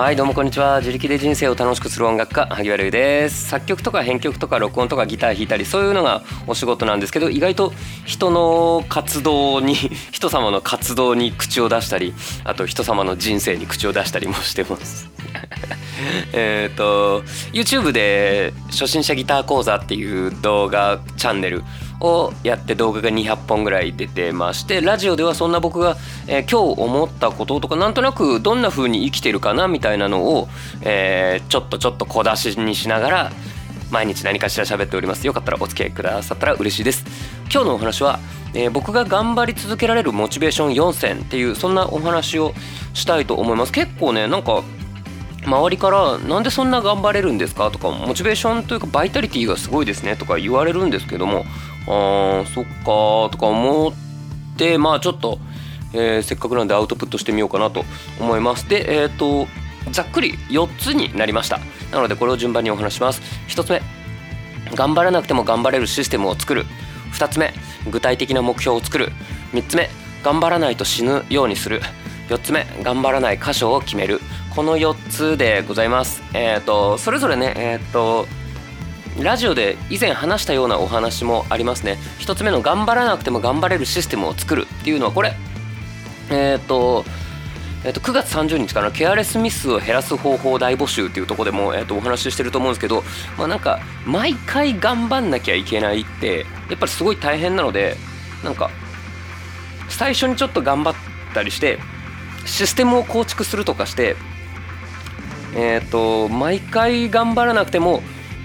はいどうもこんにちは。自力で人生を楽しくする音楽家萩原優です。作曲とか編曲とか録音とかギター弾いたりそういうのがお仕事なんですけど意外と人の活動に 人様の活動に口を出したりあと人様の人生に口を出したりもしてます。えっと YouTube で初心者ギター講座っていう動画チャンネルをやって動画が200本ぐらい出てましてラジオではそんな僕が、えー、今日思ったこととかなんとなくどんな風に生きてるかなみたいなのを、えー、ちょっとちょっと小出しにしながら毎日何かしら喋っておりますよかったらお付き合いくださったら嬉しいです今日のお話は、えー、僕が頑張り続けられるモチベーション4選っていうそんなお話をしたいと思います結構ねなんか周りから「なんでそんな頑張れるんですか?」とか「モチベーションというかバイタリティがすごいですね」とか言われるんですけどもあーそっかとか思ってまあちょっと、えー、せっかくなんでアウトプットしてみようかなと思います。でえっ、ー、とざっくり4つになりました。なのでこれを順番にお話します。1つ目頑張らなくても頑張れるシステムを作る。2つ目具体的な目標を作る。3つ目頑張らないと死ぬようにする。4つ目頑張らない箇所を決める。この4つでございます。えっ、ー、とそれぞれねえっ、ー、とラジオで以前話したようなお話もありますね。1つ目の頑張らなくても頑張れるシステムを作るっていうのはこれ。えっ、ー、とえー、と9月30日からケアレスミスを減らす方法大募集っていうとこでも、えー、とお話ししてると思うんですけど、まあ、なんか毎回頑張んなきゃいけないってやっぱりすごい大変なのでなんか最初にちょっと頑張ったりしてシステムを構築するとかしてえっ、と毎回頑張らなくても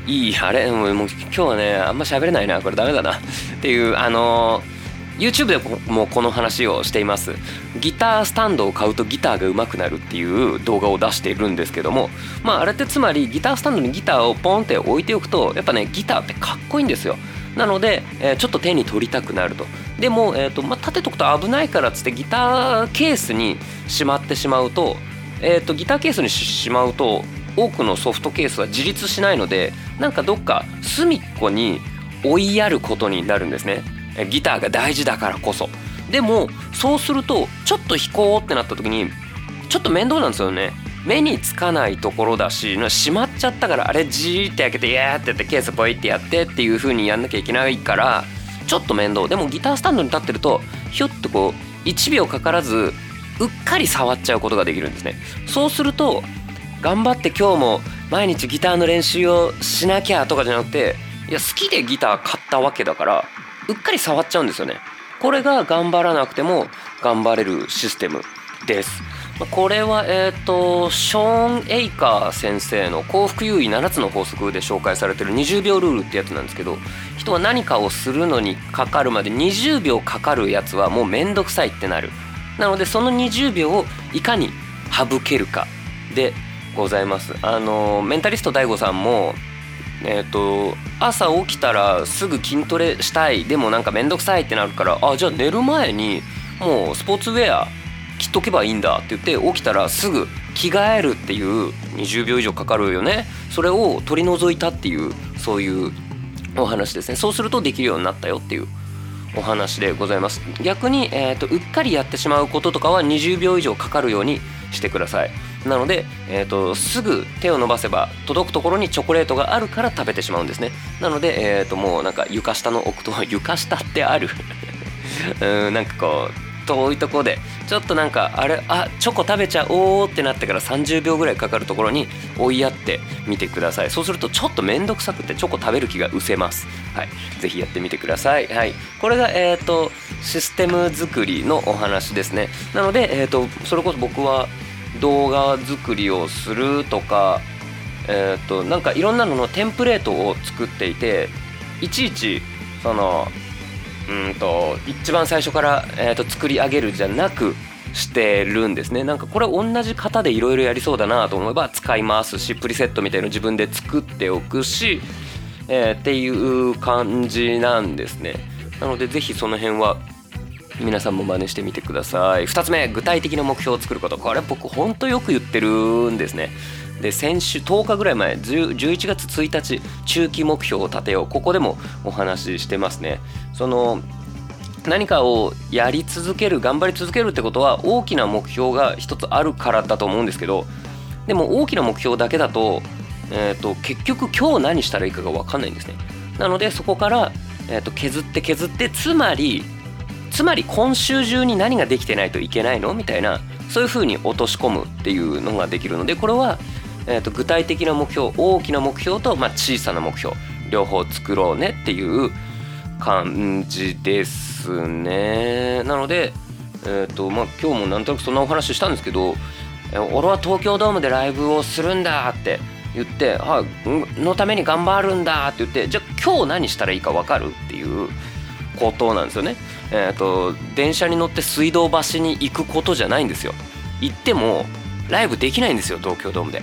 いいあれもう今日はねあんま喋れないなこれダメだな。っていうあのー YouTube でもこの話をしています。ギタースタンドを買うとギターが上手くなるっていう動画を出しているんですけどもまああれってつまりギタースタンドにギターをポンって置いておくとやっぱねギターってかっこいいんですよ。なので、えー、ちょっと手に取りたくなると。でも、えーとまあ、立てとくと危ないからっつってギターケースにしまってしまうと,、えーとギターケースにしまうと多くのソフトケースは自立しないのでなんかどっか隅っこに追いやることになるんですね。ギターが大事だからこそ。でもそうするとちょっと弾こうってなった時にちょっと面倒なんですよね。目につかないところだし閉まっちゃったからあれじーって開けてイヤーってやってケースポイってやってっていう風にやんなきゃいけないからちょっと面倒。でもギタースタンドに立ってるとひょっとこう1秒かからずうっかり触っちゃうことができるんですね。そうすると頑張って今日も毎日ギターの練習をしなきゃとかじゃなくていや好きでギター買ったわけだからうっかり触っちゃうんですよね。これが頑張らなくても頑張れるシステムです。これはえっ、ー、とショーン・エイカー先生の幸福優位7つの法則で紹介されてる20秒ルールってやつなんですけど人は何かをするのにかかるまで20秒かかるやつはもうめんどくさいってなる。なのでその20秒をいかに省けるかでございます。あのメンタリスト DAIGO さんもえーと、朝起きたらすぐ筋トレしたい。でもなんか面倒くさいってなるからあじゃあ寝る前にもうスポーツウェア着っとけばいいんだ。って言って起きたらすぐ着替えるっていう20秒以上かかるよね。それを取り除いたっていうそういうお話ですね。そうするとできるようになったよっていう。お話でございます。逆に、えーとうっかりやってしまうこととかは20秒以上かかるようにしてください。なので、えーと、すぐ手を伸ばせば届くところにチョコレートがあるから食べてしまうんですね。なので、えーと、もうなんか床下の置くと床下ってある。うんなんかこう遠いとこでちょっとなんかあれあチョコ食べちゃおうってなってから30秒ぐらいかかるところに追いやってみてください。そうするとちょっと面倒くさくてチョコ食べる気が失せます。はい。是非やってみてください。はい。これがえっ、ー、とシステム作りのお話ですね。なのでえっ、ー、とそれこそ僕は動画作りをするとかえっ、ー、となんかいろんなののテンプレートを作っていていちいちそのうんと一番最初から、えーと、作り上げるじゃなくしてるんですね。なんかこれ同じ型でいろいろやりそうだなと思えば使いますしプリセットみたいの自分で作っておくし、えー、っていう感じなんですね。なので是非その辺は皆さんも真似してみてください。2つ目具体的な目標を作ること。これ僕ほんとよく言ってるんですね。で先週10日ぐらい前11月1日中期目標を立てよう。ここでもお話ししてますね。その何かをやり続ける頑張り続けるってことは大きな目標が一つあるからだと思うんですけどでも大きな目標だけだと,、えーと、結局今日何したらいいかが分かんないんですね。なのでそこから、えーと削って削ってつまりつまり今週中に何ができてないといけないの？みたいなそういうふうに落とし込むっていうのができるのでこれは、えー、と具体的な目標大きな目標と、まあ、小さな目標両方作ろうねっていう感じですね。なので、えーとまあ、今日もなんとなくそんなお話したんですけど「俺は東京ドームでライブをするんだ」って言って「はのために頑張るんだ」って言ってじゃあ今日何したらいいか分かるっていうことなんですよね。えーと、電車に乗って水道橋に行くことじゃないんですよ。行ってもライブできないんですよ東京ドームで。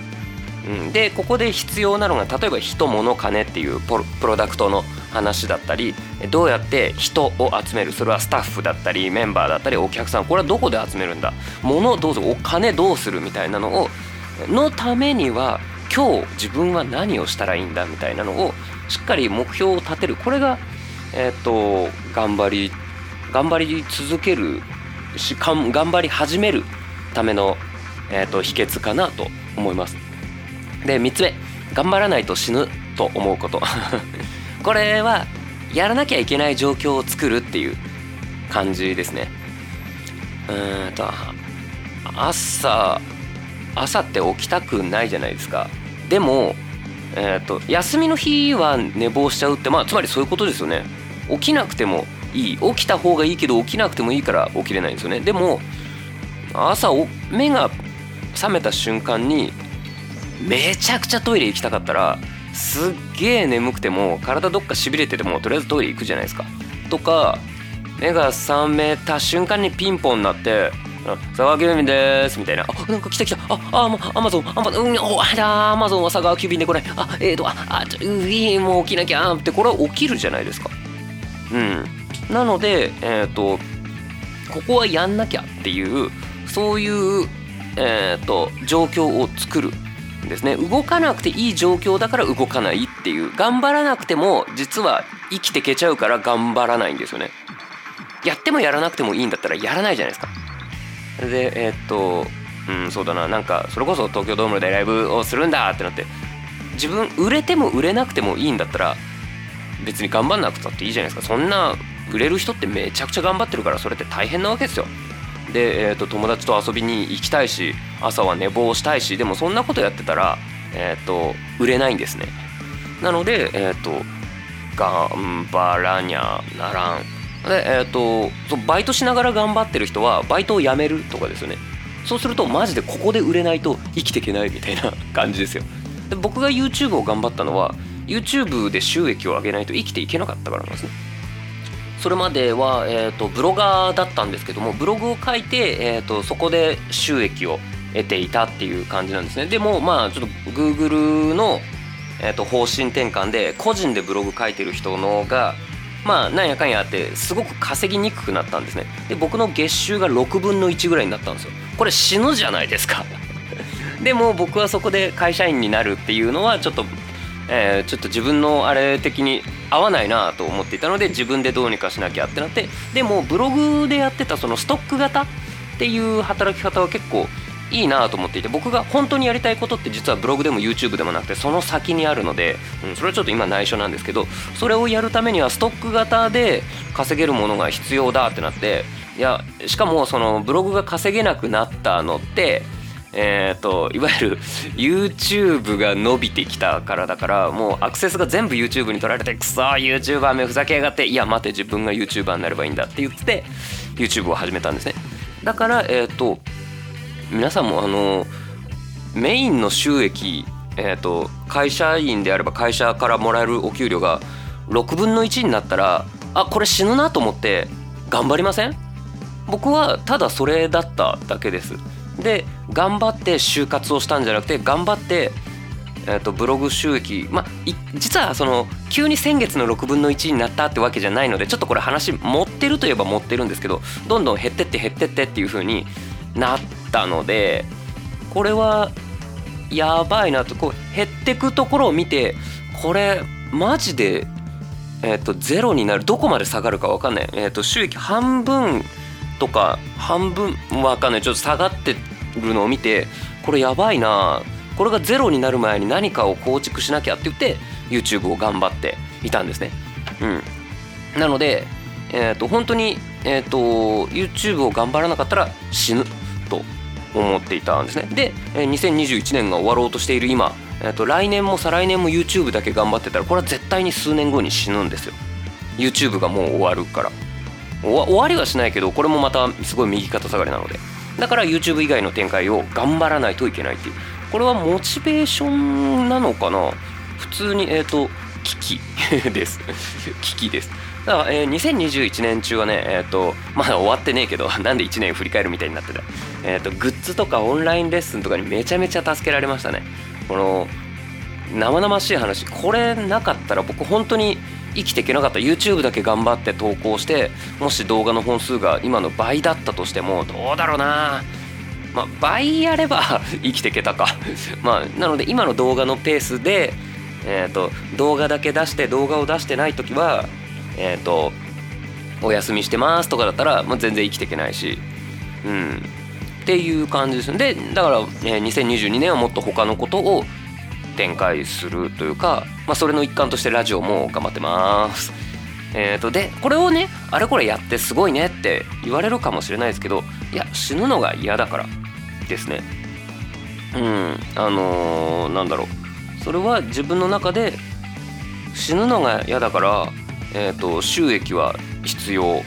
うん、でここで必要なのが例えば人物金っていうプロダクトの話だったりどうやって人を集めるそれはスタッフだったりメンバーだったりお客さんこれはどこで集めるんだ？物どうぞお金どうする？みたいなのをのためには今日自分は何をしたらいいんだ？みたいなのをしっかり目標を立てる。これがえっ、と頑張り頑張り続けるし頑張り始めるための、えーと秘訣かなと思います。で3つ目。頑張らないと死ぬと思うこと。これはやらなきゃいけない状況を作るっていう感じですね。うんと朝朝って起きたくないじゃないですか。でも、えーと、休みの日は寝坊しちゃうってまあつまりそういうことですよね。起きなくてもいい。起きた方がいいけど起きなくてもいいから起きれないんですよね。でも朝目が覚めた瞬間にめちゃくちゃトイレ行きたかったらすっげえ眠くても体どっかしびれててもとりあえずトイレ行くじゃないですか。とか目が覚めた瞬間にピンポン鳴って「佐川急便です」みたいな「あなんか来た来た。ああもうアマゾン。アマゾンうんおあだアマゾンは佐川急便でこれあえーとああちょういもう起きなきゃ」ってこれは起きるじゃないですか。うん。なのでえっ、ー、とここはやんなきゃっていうそういうえっ、ー、と状況を作る。ですね。動かなくていい状況だから動かないっていう。頑張らなくても実は生きてけちゃうから頑張らないんですよね。やってもやらなくてもいいんだったらやらないじゃないですか。でえー、っとうんそうだな。なんかそれこそ東京ドームでライブをするんだってなって自分売れても売れなくてもいいんだったら別に頑張んなくたっていいじゃないですか。そんな売れる人ってめちゃくちゃ頑張ってるからそれって大変なわけですよ。で、えーと、友達と遊びに行きたいし朝は寝坊したいしでもそんなことやってたら、えーと、売れないんですね。なので、えーと、頑張らにゃならん。で、えー、とそバイトしながら頑張ってる人はバイトを辞めるとかですよね。そうするとマジでここで売れないと生きていけないみたいな 感じですよ。で僕が YouTube を頑張ったのは YouTube で収益を上げないと生きていけなかったからなんですね。それまでは、えーと、ブロガーだったんですけどもブログを書いて、えーと、そこで収益を得ていたっていう感じなんですね。でもまあちょっと Google の、えーと、方針転換で個人でブログ書いてる人のがまあなんやかんやあってすごく稼ぎにくくなったんですね。で僕の月収が6分の1ぐらいになったんですよ。これ死ぬじゃないですか。でも僕はそこで会社員になるっていうのはちょっとえー、ちょっと自分のあれ的に合わないなと思っていたので自分でどうにかしなきゃってなってでもブログでやってたそのストック型っていう働き方は結構いいなと思っていて僕が本当にやりたいことって実はブログでも YouTube でもなくてその先にあるので、うん、それはちょっと今内緒なんですけどそれをやるためにはストック型で稼げるものが必要だってなっていやしかもそのブログが稼げなくなったのってえーと、いわゆる YouTube が伸びてきたからだからもうアクセスが全部 YouTube に取られてくそ YouTuber めふざけやがっていや待て自分が YouTuber になればいいんだって言って YouTube を始めたんですね。だからえっ、ー、と皆さんもあのメインの収益えーと、会社員であれば会社からもらえるお給料が6分の1になったらあこれ死ぬなと思って頑張りません？僕はただそれだっただけです。で頑張って就活をしたんじゃなくて頑張って、えー、とブログ収益。まあ実はその急に先月の6分の1になったってわけじゃないのでちょっとこれ話持ってるといえば持ってるんですけどどんどん減ってって減ってってっていう風になったのでこれはやばいなと。こう減ってくところを見てこれマジでえ、ー、とゼロになるどこまで下がるか分かんない、えー、と収益半分とか半分わかんない。ちょっと下がってるのを見てこれやばいなこれがゼロになる前に何かを構築しなきゃって言って YouTube を頑張っていたんですね。うん、なので、えーと、本当に、えーと、YouTube を頑張らなかったら死ぬと思っていたんですね。で2021年が終わろうとしている今、えーと来年も再来年も YouTube だけ頑張ってたらこれは絶対に数年後に死ぬんですよ。YouTube がもう終わるから終わりはしないけどこれもまたすごい右肩下がりなのでだから YouTube 以外の展開を頑張らないといけないっていう。これはモチベーションなのかな？普通にえっ、ー、と危機 です。危機です。だから、えー、2021年中はねえっ、ー、とまだ終わってねえけど なんで1年振り返るみたいになってた。えっ、ー、とグッズとかオンラインレッスンとかにめちゃめちゃ助けられましたね。この生々しい話。これなかったら僕本当に生きていけなかった。YouTube だけ頑張って投稿してもし動画の本数が今の倍だったとしてもどうだろうな。まあ倍やれば 生きていけたか。まあなので今の動画のペースでえーと、動画だけ出して動画を出してない時はえっ、ー、とお休みしてますとかだったら、まあ、全然生きていけないし。うん。っていう感じです。でだから、えー、2022年はもっと他のことを展開するというか、まあ、それの一環としてラジオも頑張ってます。えーと、でこれをねあれこれやってすごいねって言われるかもしれないですけどいや死ぬのが嫌だからですね。うんあのー、なんだろうそれは自分の中で死ぬのが嫌だから、えーと、収益は必要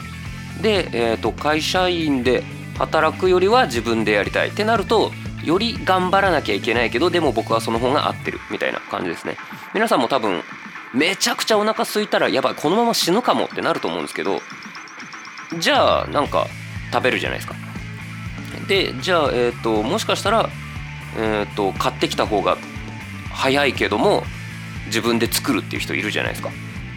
で、えーと会社員で働くよりは自分でやりたいってなるとより頑張らなきゃいけないけどでも僕はその方が合ってるみたいな感じですね。皆さんも多分めちゃくちゃお腹空いたらやばいこのまま死ぬかもってなると思うんですけどじゃあなんか食べるじゃないですか。でじゃあえっ、ー、ともしかしたらえっ、ー、と買ってきた方が早いけども自分で作るっていう人いるじゃないですか。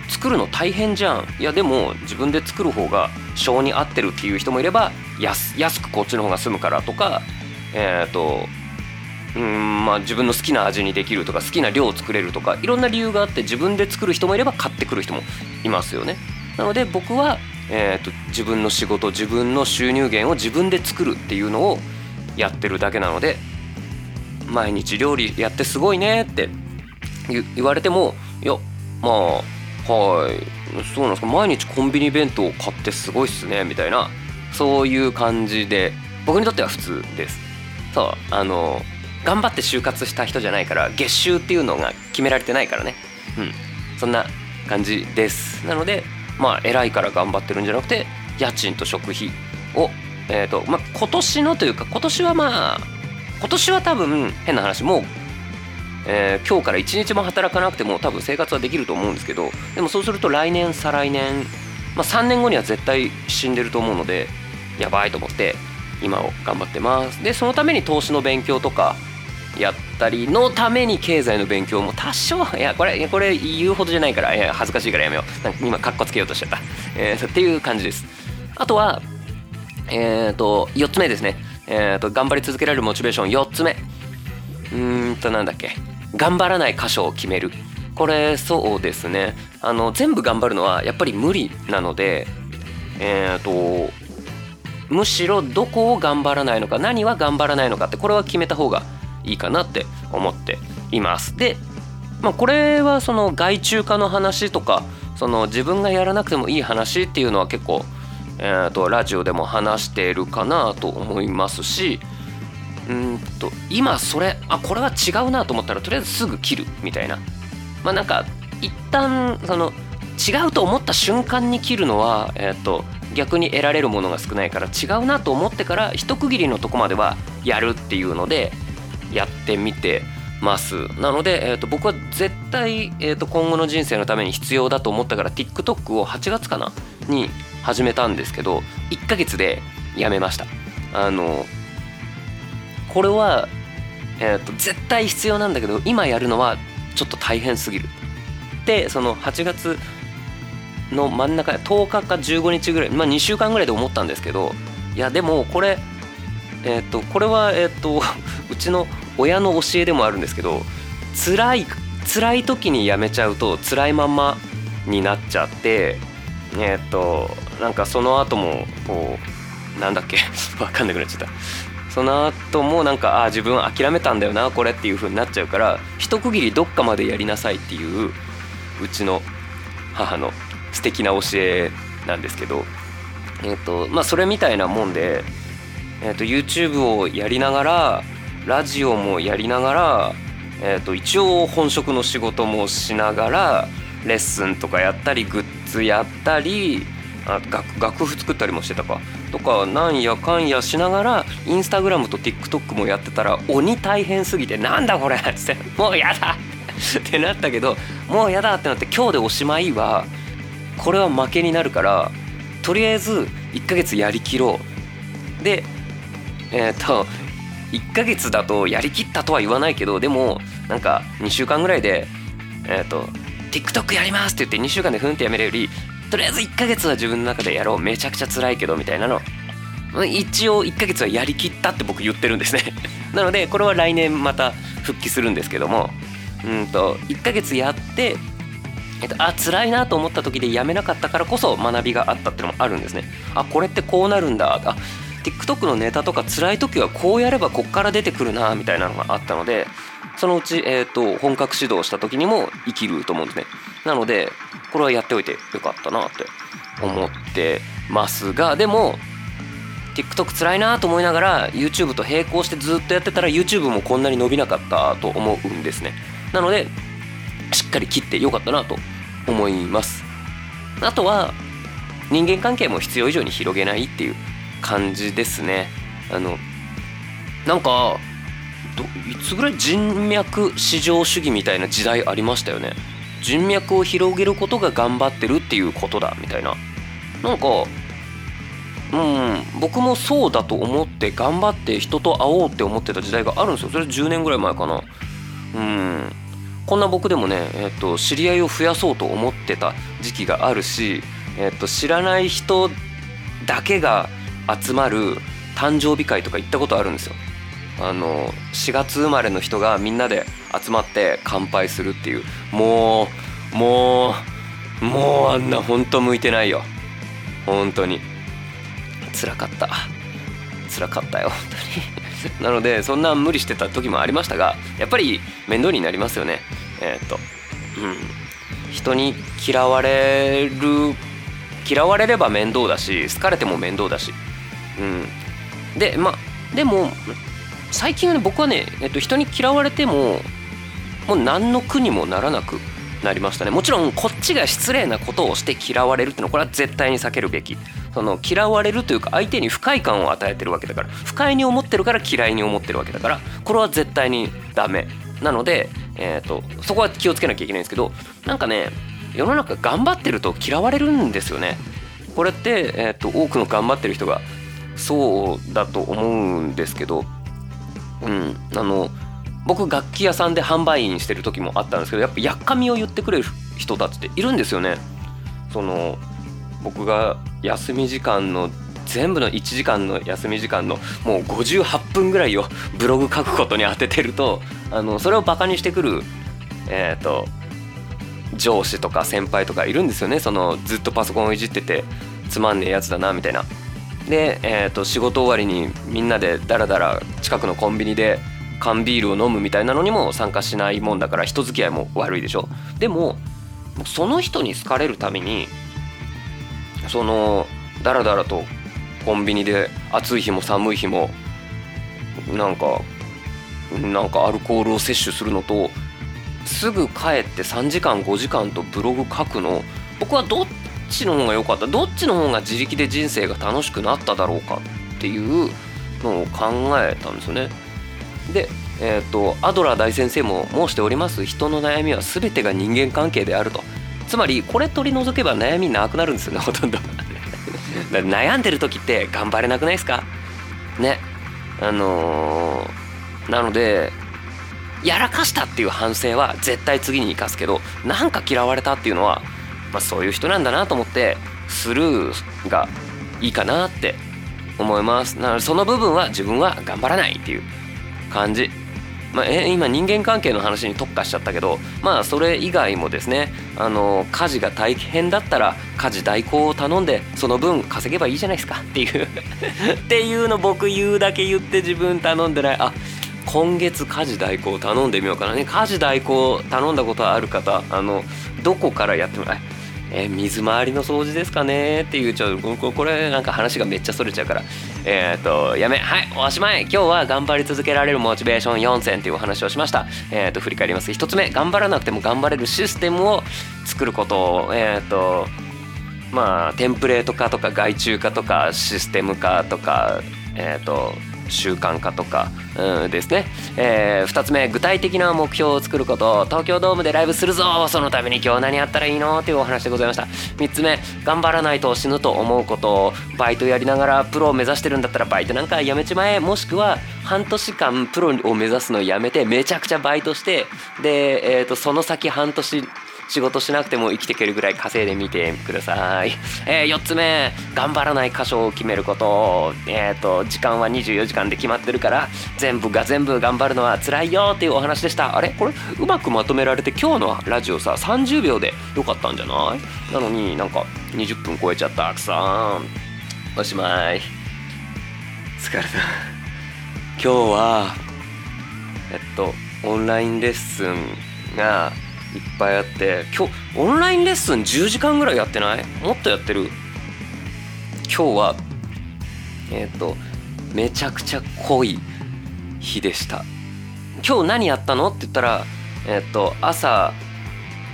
作るの大変じゃん。いやでも自分で作る方が性に合ってるっていう人もいれば安安くこっちの方が済むからとかえっ、ー、とうんまあ、自分の好きな味にできるとか好きな量を作れるとかいろんな理由があって自分で作る人もいれば買ってくる人もいますよね。なので僕は、えーと、自分の仕事自分の収入源を自分で作るっていうのをやってるだけなので毎日料理やってすごいねって言われてもいやまあはいそうなんですか毎日コンビニ弁当を買ってすごいっすねみたいなそういう感じで僕にとっては普通ですそうあの頑張って就活した人じゃないから月収っていうのが決められてないからね。うん。そんな感じです。なのでまあ偉いから頑張ってるんじゃなくて家賃と食費をえっ、ー、とまあ今年のというか今年はまあ今年は多分変な話もう、えー、今日から1日も働かなくても多分生活はできると思うんですけどでもそうすると来年再来年、まあ、3年後には絶対死んでると思うのでやばいと思って今を頑張ってます。でそのために投資の勉強とかやったりのために経済の勉強も多少いやこれこれ言うほどじゃないからいや恥ずかしいからやめよう。なんか今かっこつけようとしちゃった、えー、っていう感じです。あとはえっ、ー、と4つ目ですね。えっ、ー、と頑張り続けられるモチベーション4つ目。うーんとなんだっけ。頑張らない箇所を決める。これそうですね。あの全部頑張るのはやっぱり無理なのでえっ、ー、とむしろどこを頑張らないのか何は頑張らないのかってこれは決めた方がいいかなって思っています。で、まあ、これはその外注化の話とかその自分がやらなくてもいい話っていうのは結構、えーと、ラジオでも話しているかなと思いますしうんと今それあこれは違うなと思ったらとりあえずすぐ切るみたいなまあなんか一旦その違うと思った瞬間に切るのは、えーと逆に得られるものが少ないから違うなと思ってから一区切りのとこまではやるっていうのでやってみてます。なので、えー、と僕は絶対、えー、と今後の人生のために必要だと思ったから TikTok を8月かなに始めたんですけど1ヶ月でやめました。あのこれは、えー、と絶対必要なんだけど今やるのはちょっと大変すぎる。でその8月の真ん中10日か15日ぐらい、まあ、2週間ぐらいで思ったんですけどいやでもこれえっ、とこれはえっ、と うちの親の教えでもあるんですけど辛い辛い時にやめちゃうと辛いまんまになっちゃってえっ、となんかその後もこうなんだっけ 分かんなくなっちゃった。その後もなんかああ自分諦めたんだよなこれっていう風になっちゃうから一区切りどっかまでやりなさいっていううちの母の素敵な教えなんですけどえっ、とまあそれみたいなもんで、えー、と YouTube をやりながらラジオもやりながら、えー、と一応本職の仕事もしながらレッスンとかやったりグッズやったりあ楽楽譜作ったりもしてたか。とかなんやかんやしながらインスタグラムと TikTok もやってたら鬼大変すぎてなんだこれっつってもうやだってなったけどもうやだってなって今日でおしまいはこれは負けになるからとりあえず1ヶ月やりきろう。でえっ、と1ヶ月だとやりきったとは言わないけどでもなんか2週間ぐらいでえっ、ー、と TikTok やりますって言って2週間でふんってやめるよりとりあえず1ヶ月は自分の中でやろう。めちゃくちゃ辛いけどみたいなの。一応1ヶ月はやりきったって僕言ってるんですね。なのでこれは来年また復帰するんですけどもうんと1ヶ月やってえっと、あ辛いなと思った時でやめなかったからこそ学びがあったっていうのもあるんですね。あこれってこうなるんだ。あ TikTok のネタとか辛い時はこうやればこっから出てくるなみたいなのがあったのでそのうち、えーと、本格指導した時にも生きると思うんですね。なのでこれはやっておいてよかったなって思ってますがでも TikTok 辛いなと思いながら YouTube と並行してずっとやってたら YouTube もこんなに伸びなかったと思うんですね。なのでしっかり切ってよかったなと思います。あとは人間関係も必要以上に広げないっていう感じですね。あのなんかいつぐらい人脈至上主義みたいな時代ありましたよね。人脈を広げることが頑張ってるっていうことだみたいな。なんかうん僕もそうだと思って頑張って人と会おうって思ってた時代があるんですよ。それ10年ぐらい前かな。うん。こんな僕でもね、えっと、知り合いを増やそうと思ってた時期があるし、えっと、知らない人だけが集まる誕生日会とか行ったことあるんですよ。あの4月生まれの人がみんなで集まって乾杯するっていう。もうもうもうあんなほんと向いてないよ。本当に。辛かった。辛かったよ本当に。なのでそんな無理してた時もありましたがやっぱり面倒になりますよね。えー、っとうん。人に嫌われる嫌われれば面倒だし好かれても面倒だし。うん。でまあでも最近はね僕はね、えっと、人に嫌われてももう何の苦にもならなくなりましたね。もちろんこっちが失礼なことをして嫌われるっていうのはこれは絶対に避けるべき。その嫌われるというか相手に不快感を与えてるわけだから不快に思ってるから嫌いに思ってるわけだからこれは絶対にダメ。なので、えーと、そこは気をつけなきゃいけないんですけどなんかね世の中頑張ってると嫌われるんですよね。これって、えーと多くの頑張ってる人がそうだと思うんですけどうんあの僕楽器屋さんで販売員してる時もあったんですけどやっぱやっかみを言ってくれる人たちっているんですよね。その僕が休み時間の全部の1時間の休み時間のもう58分ぐらいを ブログ書くことに当ててるとあのそれをバカにしてくるえっ、ー、と上司とか先輩とかいるんですよねそのずっとパソコンをいじっててつまんねえやつだなみたいなで、えー、と仕事終わりにみんなでダラダラ近くのコンビニで缶ビールを飲むみたいなのにも参加しないもんだから人付き合いも悪いでしょ？でもその人に好かれるためにそのダラダラとコンビニで暑い日も寒い日もなんかなんかアルコールを摂取するのとすぐ帰って3時間5時間とブログ書くの僕はどっちの方が良かった？どっちの方が自力で人生が楽しくなっただろうかっていうのを考えたんですよね。で、えーと、アドラー大先生も申しております。人の悩みは全てが人間関係であると。つまりこれ取り除けば悩みなくなるんですよね ほとんど。悩んでる時って頑張れなくないですか？ね。あのー、なのでやらかしたっていう反省は絶対次に生かすけどなんか嫌われたっていうのはまあ、そういう人なんだなと思ってスルーがいいかなって思います。なのでその部分は自分は頑張らないっていう。感じ。まあ、え今人間関係の話に特化しちゃったけどまあそれ以外もですねあの家事が大変だったら家事代行を頼んでその分稼げばいいじゃないですか。っていう。っていうの僕言うだけ言って自分頼んでない。あ今月家事代行頼んでみようかな。ね家事代行頼んだことある方あのどこからやってもらええー、水回りの掃除ですかねっていうちょっとこれなんか話がめっちゃそれちゃうから。えっ、とやめはいおしまい。今日は頑張り続けられるモチベーション4選っていうお話をしました。えっ、と振り返ります。1つ目頑張らなくても頑張れるシステムを作ること。をえっ、とまあテンプレート化とか外注化とかシステム化とかえっ、と習慣化とか、うん、ですね、えー、2つ目具体的な目標を作ること。東京ドームでライブするぞ。そのために今日何やったらいいの？っていうお話でございました。3つ目頑張らないと死ぬと思うこと。バイトやりながらプロを目指してるんだったらバイトなんかやめちまえ。もしくは半年間プロを目指すのをやめてめちゃくちゃバイトしてで、えーと、とその先半年仕事しなくても生きていけるぐらい稼いでみてください、えー、4つ目頑張らない箇所を決めること。えっ、ー、と時間は24時間で決まってるから全部が全部頑張るのは辛いよっていうお話でした。あれ？これうまくまとめられて今日のラジオさ30秒でよかったんじゃない？なのになんか20分超えちゃったくさん。おしまい。疲れた。今日はえっとオンラインレッスンがいっぱいあって今日オンラインレッスン10時間ぐらいやってない？もっとやってる？今日はえっ、ー、とめちゃくちゃ濃い日でした。今日何やったの？って言ったらえっ、ー、と朝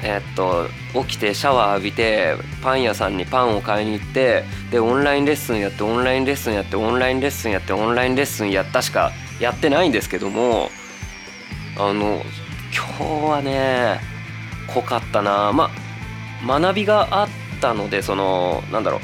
えっ、と起きてシャワー浴びてパン屋さんにパンを買いに行ってでオンラインレッスンやってオンラインレッスンやってオンラインレッスンやってオンラインレッスンやったしかやってないんですけどもあの今日はね濃かったな。まあ学びがあったのでそのなんだろう。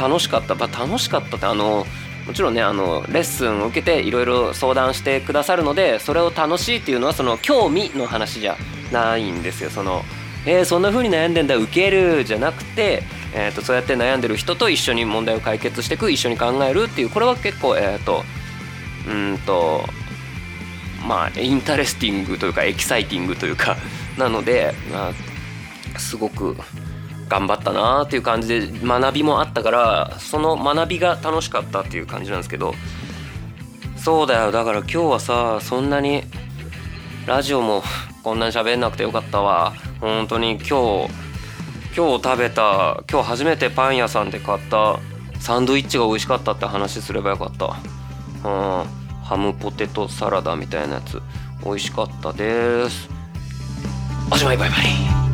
楽しかった、まあ、楽しかったってあのもちろんねあのレッスンを受けていろいろ相談してくださるのでそれを楽しいっていうのはその興味の話じゃないんですよ。そのえー、そんな風に悩んでんだ受けるじゃなくて、えーと、そうやって悩んでる人と一緒に問題を解決していく一緒に考えるっていうこれは結構えっ、ー、とうんとまあ interesting というかエキサイティングというかなので、ま、すごく頑張ったなっていう感じで学びもあったからその学びが楽しかったっていう感じなんですけどそうだよ。だから今日はさそんなにラジオもこんなに喋んなくてよかったわ。本当に今日今日食べた今日初めてパン屋さんで買ったサンドイッチが美味しかったって話すればよかった。うん。ハムポテトサラダみたいなやつ。美味しかったです。おしまいバイバイ。